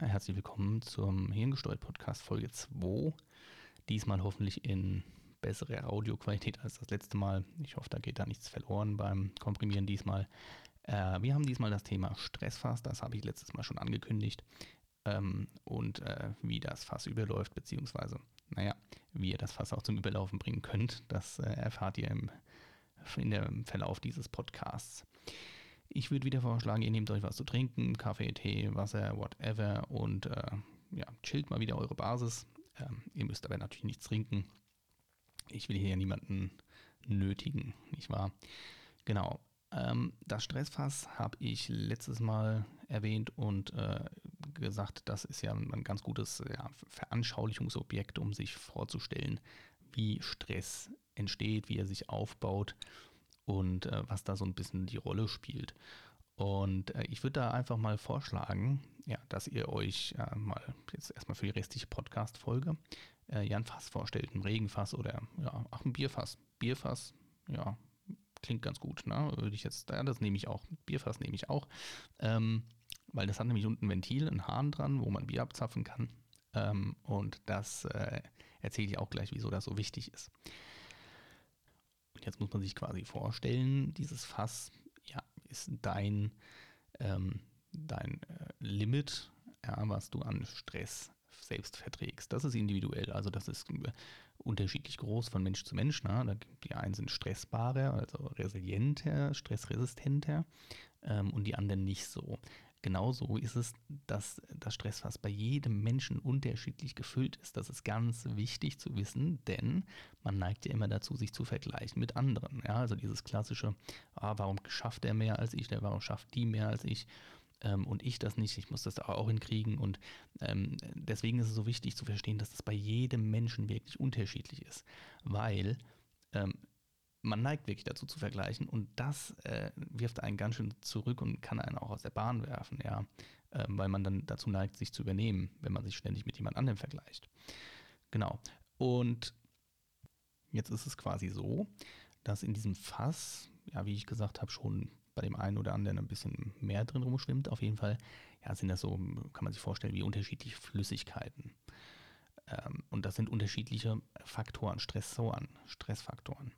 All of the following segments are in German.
Herzlich willkommen zum Hirngesteuert Podcast Folge 2. Diesmal hoffentlich in bessere Audioqualität als das letzte Mal. Ich hoffe, da geht da nichts verloren beim Komprimieren diesmal. Äh, wir haben diesmal das Thema Stressfass, das habe ich letztes Mal schon angekündigt. Ähm, und äh, wie das Fass überläuft, beziehungsweise, naja, wie ihr das Fass auch zum Überlaufen bringen könnt, das äh, erfahrt ihr im, in dem Verlauf dieses Podcasts. Ich würde wieder vorschlagen, ihr nehmt euch was zu trinken, Kaffee, Tee, Wasser, whatever und äh, ja, chillt mal wieder eure Basis. Ähm, ihr müsst aber natürlich nichts trinken. Ich will hier niemanden nötigen, nicht wahr? Genau. Ähm, das Stressfass habe ich letztes Mal erwähnt und äh, gesagt, das ist ja ein ganz gutes ja, Veranschaulichungsobjekt, um sich vorzustellen, wie Stress entsteht, wie er sich aufbaut und äh, was da so ein bisschen die Rolle spielt. Und äh, ich würde da einfach mal vorschlagen, ja, dass ihr euch äh, mal jetzt erstmal für die restliche Podcast-Folge äh, ja ein Fass vorstellt, ein Regenfass oder ja, auch ein Bierfass. Bierfass, ja, klingt ganz gut, ne? Würde ich jetzt, ja, das nehme ich auch. Bierfass nehme ich auch. Ähm, weil das hat nämlich unten ein Ventil, einen Hahn dran, wo man Bier abzapfen kann. Ähm, und das äh, erzähle ich auch gleich, wieso das so wichtig ist. Und jetzt muss man sich quasi vorstellen, dieses Fass ja, ist dein, ähm, dein äh, Limit, ja, was du an Stress selbst verträgst. Das ist individuell, also das ist äh, unterschiedlich groß von Mensch zu Mensch. Ne? Die einen sind stressbarer, also resilienter, stressresistenter ähm, und die anderen nicht so. Genauso ist es, dass das Stressfass bei jedem Menschen unterschiedlich gefüllt ist. Das ist ganz wichtig zu wissen, denn man neigt ja immer dazu, sich zu vergleichen mit anderen. Ja, also dieses klassische, ah, warum schafft er mehr als ich, warum schafft die mehr als ich? Ähm, und ich das nicht, ich muss das auch hinkriegen. Und ähm, deswegen ist es so wichtig zu verstehen, dass das bei jedem Menschen wirklich unterschiedlich ist, weil ähm, man neigt wirklich dazu zu vergleichen und das äh, wirft einen ganz schön zurück und kann einen auch aus der Bahn werfen, ja, äh, weil man dann dazu neigt, sich zu übernehmen, wenn man sich ständig mit jemand anderem vergleicht. Genau. Und jetzt ist es quasi so, dass in diesem Fass, ja, wie ich gesagt habe, schon bei dem einen oder anderen ein bisschen mehr drin rumschwimmt. Auf jeden Fall, ja, sind das so, kann man sich vorstellen, wie unterschiedliche Flüssigkeiten. Ähm, und das sind unterschiedliche Faktoren, Stressoren, Stressfaktoren.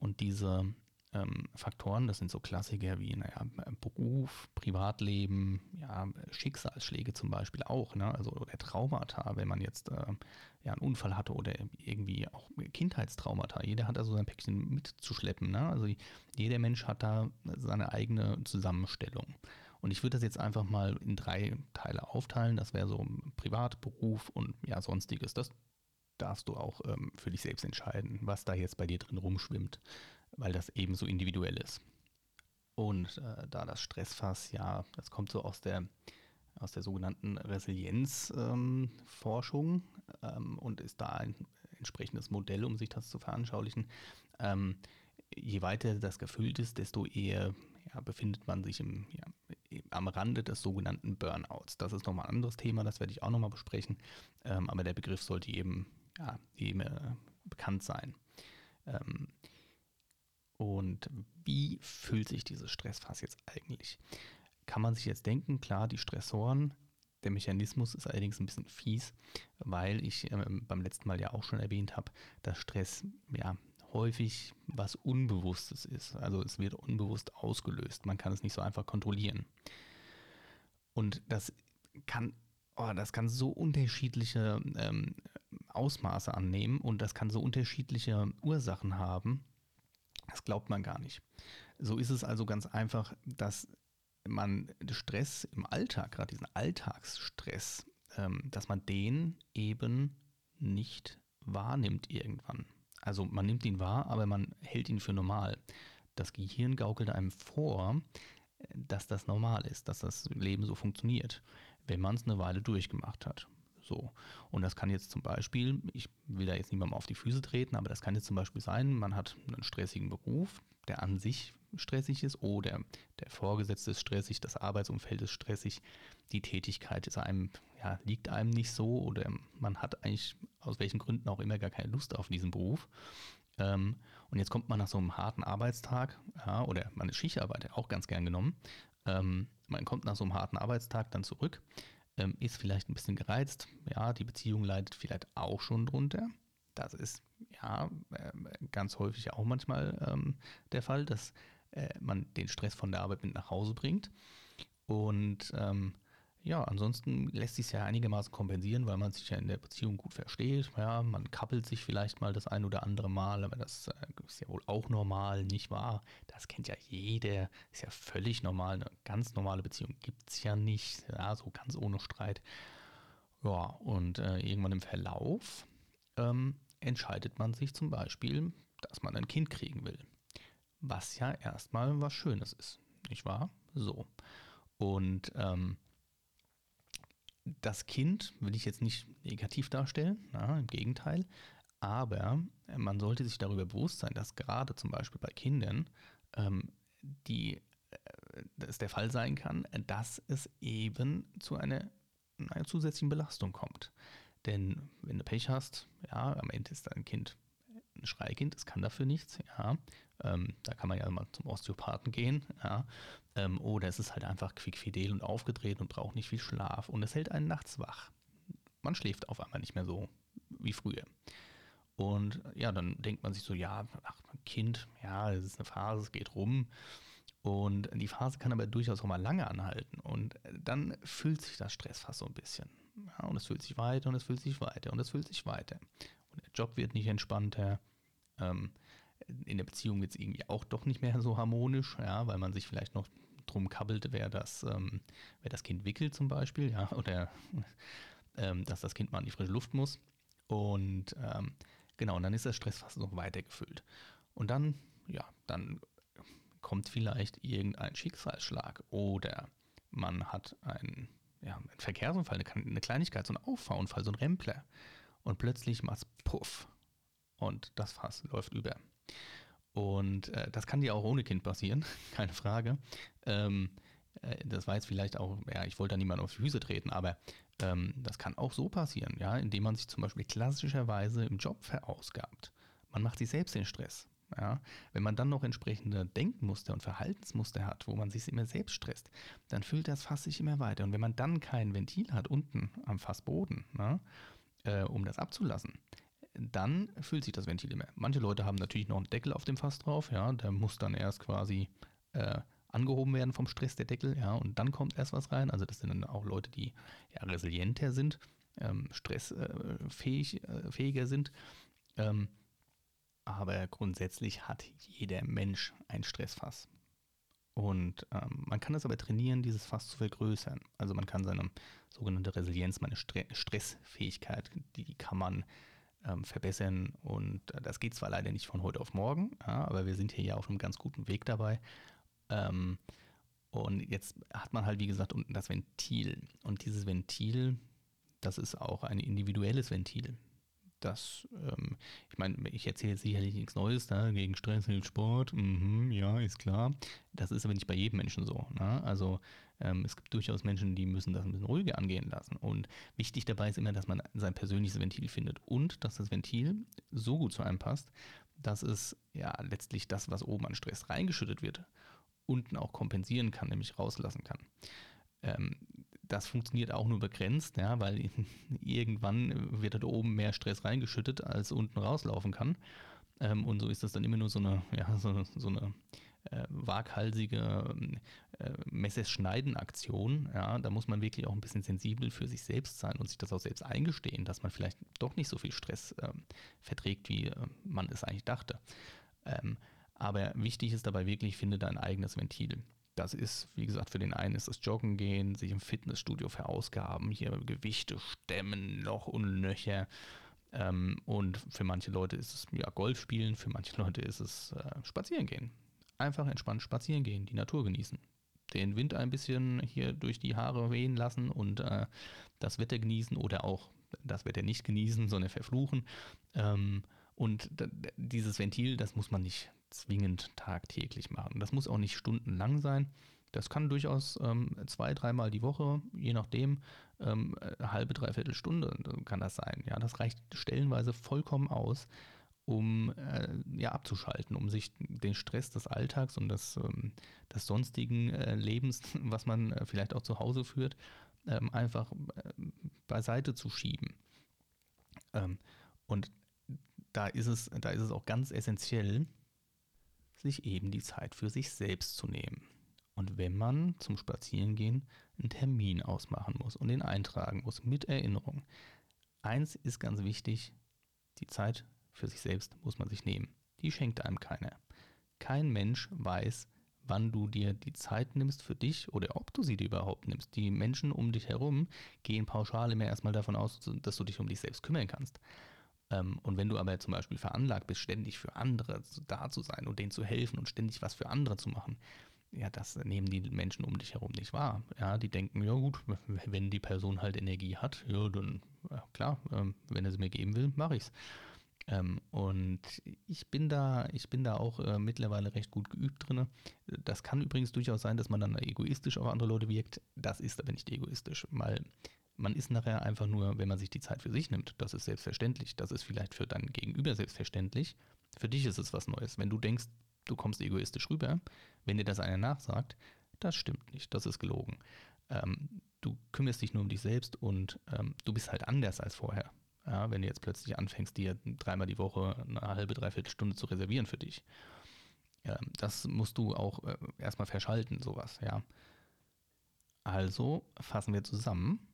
Und diese ähm, Faktoren, das sind so Klassiker wie naja, Beruf, Privatleben, ja, Schicksalsschläge zum Beispiel auch, ne? also oder Traumata, wenn man jetzt äh, ja, einen Unfall hatte oder irgendwie auch Kindheitstraumata. Jeder hat da so sein Päckchen mitzuschleppen. Ne? Also jeder Mensch hat da seine eigene Zusammenstellung. Und ich würde das jetzt einfach mal in drei Teile aufteilen. Das wäre so Privat, Beruf und ja, sonstiges. Das darfst du auch ähm, für dich selbst entscheiden, was da jetzt bei dir drin rumschwimmt, weil das eben so individuell ist. Und äh, da das Stressfass, ja, das kommt so aus der, aus der sogenannten Resilienzforschung ähm, ähm, und ist da ein entsprechendes Modell, um sich das zu veranschaulichen. Ähm, je weiter das gefüllt ist, desto eher ja, befindet man sich im, ja, am Rande des sogenannten Burnouts. Das ist nochmal ein anderes Thema, das werde ich auch nochmal besprechen. Ähm, aber der Begriff sollte eben ja, jedem äh, bekannt sein. Ähm, und wie fühlt sich dieses Stressfass jetzt eigentlich? Kann man sich jetzt denken, klar, die Stressoren, der Mechanismus ist allerdings ein bisschen fies, weil ich äh, beim letzten Mal ja auch schon erwähnt habe, dass Stress ja häufig was Unbewusstes ist. Also es wird unbewusst ausgelöst. Man kann es nicht so einfach kontrollieren. Und das kann oh, das kann so unterschiedliche ähm, Ausmaße annehmen und das kann so unterschiedliche Ursachen haben. Das glaubt man gar nicht. So ist es also ganz einfach, dass man Stress im Alltag, gerade diesen Alltagsstress, ähm, dass man den eben nicht wahrnimmt irgendwann. Also man nimmt ihn wahr, aber man hält ihn für normal. Das Gehirn gaukelt einem vor, dass das normal ist, dass das Leben so funktioniert, wenn man es eine Weile durchgemacht hat. So. Und das kann jetzt zum Beispiel, ich will da jetzt niemandem auf die Füße treten, aber das kann jetzt zum Beispiel sein, man hat einen stressigen Beruf, der an sich stressig ist, oder der Vorgesetzte ist stressig, das Arbeitsumfeld ist stressig, die Tätigkeit ist einem, ja, liegt einem nicht so, oder man hat eigentlich aus welchen Gründen auch immer gar keine Lust auf diesen Beruf. Ähm, und jetzt kommt man nach so einem harten Arbeitstag, ja, oder man ist Schichtarbeiter, auch ganz gern genommen. Ähm, man kommt nach so einem harten Arbeitstag dann zurück ähm, ist vielleicht ein bisschen gereizt. Ja, die Beziehung leidet vielleicht auch schon drunter. Das ist ja äh, ganz häufig auch manchmal ähm, der Fall, dass äh, man den Stress von der Arbeit mit nach Hause bringt. Und ähm, ja, ansonsten lässt sich ja einigermaßen kompensieren, weil man sich ja in der Beziehung gut versteht. Ja, man kappelt sich vielleicht mal das ein oder andere Mal, aber das äh, ist ja wohl auch normal, nicht wahr? Das kennt ja jeder, ist ja völlig normal. Eine ganz normale Beziehung gibt es ja nicht, ja, so ganz ohne Streit. Ja, und äh, irgendwann im Verlauf ähm, entscheidet man sich zum Beispiel, dass man ein Kind kriegen will. Was ja erstmal was Schönes ist, nicht wahr? So. Und ähm, das Kind will ich jetzt nicht negativ darstellen, na, im Gegenteil, aber man sollte sich darüber bewusst sein, dass gerade zum Beispiel bei Kindern ähm, die, äh, es der Fall sein kann, dass es eben zu einer, einer zusätzlichen Belastung kommt. Denn wenn du Pech hast, ja, am Ende ist dein Kind ein Schreikind, es kann dafür nichts, ja. Ähm, da kann man ja mal zum Osteopathen gehen, ja. Ähm, oder es ist halt einfach quickfidel und aufgedreht und braucht nicht viel Schlaf und es hält einen nachts wach. Man schläft auf einmal nicht mehr so wie früher. Und ja, dann denkt man sich so, ja, ach, Kind, ja, es ist eine Phase, es geht rum. Und die Phase kann aber durchaus auch mal lange anhalten. Und dann füllt sich das Stressfass so ein bisschen. Ja, und es füllt sich weiter und es füllt sich weiter und es füllt sich weiter. Und der Job wird nicht entspannter. Ähm, in der Beziehung wird es irgendwie auch doch nicht mehr so harmonisch, ja, weil man sich vielleicht noch drum kabbelt, wer das, ähm, wer das Kind wickelt zum Beispiel, ja, oder ähm, dass das Kind mal in die frische Luft muss. Und ähm, genau, und dann ist das Stressfass noch weiter gefüllt. Und dann, ja, dann kommt vielleicht irgendein Schicksalsschlag oder man hat einen, ja, einen Verkehrsunfall, eine, eine Kleinigkeit, so ein Auffahrunfall, so ein Rempler. Und plötzlich macht es Puff. Und das Fass läuft über. Und äh, das kann dir auch ohne Kind passieren, keine Frage. Ähm, äh, das war jetzt vielleicht auch, ja, ich wollte da niemanden auf die Füße treten, aber ähm, das kann auch so passieren, ja, indem man sich zum Beispiel klassischerweise im Job verausgabt. Man macht sich selbst den Stress. Ja, wenn man dann noch entsprechende Denkmuster und Verhaltensmuster hat, wo man sich immer selbst stresst, dann füllt das Fass sich immer weiter. Und wenn man dann kein Ventil hat unten am Fassboden, ne, äh, um das abzulassen, dann füllt sich das Ventil immer. Manche Leute haben natürlich noch einen Deckel auf dem Fass drauf, ja, der muss dann erst quasi äh, angehoben werden vom Stress der Deckel, ja, und dann kommt erst was rein. Also das sind dann auch Leute, die ja resilienter sind, ähm, stressfähig, äh, sind. Ähm, aber grundsätzlich hat jeder Mensch ein Stressfass. Und ähm, man kann das aber trainieren, dieses Fass zu vergrößern. Also man kann seine sogenannte Resilienz, meine Stre Stressfähigkeit, die kann man ähm, verbessern. Und das geht zwar leider nicht von heute auf morgen, ja, aber wir sind hier ja auf einem ganz guten Weg dabei. Ähm, und jetzt hat man halt, wie gesagt, unten das Ventil. Und dieses Ventil, das ist auch ein individuelles Ventil. Das, ähm, ich meine, ich erzähle jetzt sicherlich nichts Neues, ne? gegen Stress hilft Sport, mhm, ja, ist klar. Das ist aber nicht bei jedem Menschen so. Ne? Also ähm, es gibt durchaus Menschen, die müssen das ein bisschen ruhiger angehen lassen. Und wichtig dabei ist immer, dass man sein persönliches Ventil findet und dass das Ventil so gut zu einem passt, dass es ja letztlich das, was oben an Stress reingeschüttet wird, unten auch kompensieren kann, nämlich rauslassen kann. Ähm, das funktioniert auch nur begrenzt, ja, weil irgendwann wird da oben mehr Stress reingeschüttet, als unten rauslaufen kann. Ähm, und so ist das dann immer nur so eine, ja, so, so eine äh, waghalsige äh, Messerschneiden-Aktion. Ja, da muss man wirklich auch ein bisschen sensibel für sich selbst sein und sich das auch selbst eingestehen, dass man vielleicht doch nicht so viel Stress äh, verträgt, wie äh, man es eigentlich dachte. Ähm, aber wichtig ist dabei wirklich, finde dein eigenes Ventil. Das ist, wie gesagt, für den einen ist das Joggen gehen, sich im Fitnessstudio verausgaben, hier Gewichte stemmen, noch und nöcher. Ähm, und für manche Leute ist es ja Golf spielen, für manche Leute ist es äh, spazieren gehen einfach entspannt spazieren gehen, die Natur genießen. Den Wind ein bisschen hier durch die Haare wehen lassen und äh, das Wetter genießen oder auch das Wetter nicht genießen, sondern verfluchen. Ähm, und dieses Ventil, das muss man nicht zwingend tagtäglich machen. Das muss auch nicht stundenlang sein. Das kann durchaus ähm, zwei, dreimal die Woche, je nachdem, ähm, eine halbe, dreiviertel Stunde kann das sein. Ja, das reicht stellenweise vollkommen aus, um äh, ja, abzuschalten, um sich den Stress des Alltags und des, ähm, des sonstigen äh, Lebens, was man äh, vielleicht auch zu Hause führt, ähm, einfach äh, beiseite zu schieben. Ähm, und da ist, es, da ist es auch ganz essentiell, sich eben die Zeit für sich selbst zu nehmen. Und wenn man zum Spazierengehen einen Termin ausmachen muss und den eintragen muss mit Erinnerung, eins ist ganz wichtig, die Zeit für sich selbst muss man sich nehmen. Die schenkt einem keiner. Kein Mensch weiß, wann du dir die Zeit nimmst für dich oder ob du sie dir überhaupt nimmst. Die Menschen um dich herum gehen pauschal immer erstmal davon aus, dass du dich um dich selbst kümmern kannst. Ähm, und wenn du aber zum Beispiel veranlagt bist, ständig für andere da zu sein und denen zu helfen und ständig was für andere zu machen, ja, das nehmen die Menschen um dich herum nicht wahr. Ja, die denken, ja gut, wenn die Person halt Energie hat, ja, dann ja, klar, ähm, wenn er sie mir geben will, mache ich's. Ähm, und ich bin da, ich bin da auch äh, mittlerweile recht gut geübt drin. Das kann übrigens durchaus sein, dass man dann egoistisch auf andere Leute wirkt. Das ist aber nicht egoistisch, weil man ist nachher einfach nur, wenn man sich die Zeit für sich nimmt, das ist selbstverständlich. Das ist vielleicht für dein Gegenüber selbstverständlich. Für dich ist es was Neues. Wenn du denkst, du kommst egoistisch rüber, wenn dir das einer nachsagt, das stimmt nicht, das ist gelogen. Ähm, du kümmerst dich nur um dich selbst und ähm, du bist halt anders als vorher. Ja, wenn du jetzt plötzlich anfängst, dir dreimal die Woche eine halbe, dreiviertel Stunde zu reservieren für dich. Ähm, das musst du auch äh, erstmal verschalten, sowas, ja. Also fassen wir zusammen.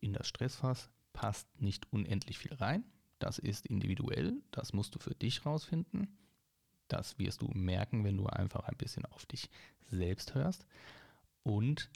In das Stressfass passt nicht unendlich viel rein. Das ist individuell, das musst du für dich rausfinden. Das wirst du merken, wenn du einfach ein bisschen auf dich selbst hörst. Und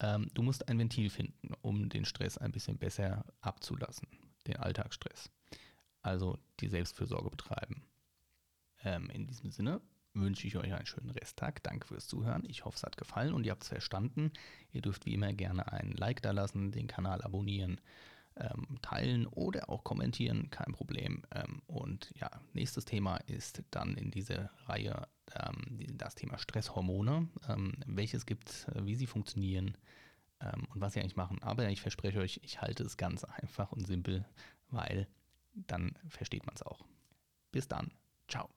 ähm, du musst ein Ventil finden, um den Stress ein bisschen besser abzulassen, den Alltagsstress. Also die Selbstfürsorge betreiben. Ähm, in diesem Sinne wünsche ich euch einen schönen Resttag. Danke fürs Zuhören. Ich hoffe, es hat gefallen und ihr habt es verstanden. Ihr dürft wie immer gerne einen Like da lassen, den Kanal abonnieren, ähm, teilen oder auch kommentieren, kein Problem. Ähm, und ja, nächstes Thema ist dann in dieser Reihe ähm, das Thema Stresshormone, ähm, welches gibt, äh, wie sie funktionieren ähm, und was sie eigentlich machen. Aber ich verspreche euch, ich halte es ganz einfach und simpel, weil dann versteht man es auch. Bis dann. Ciao.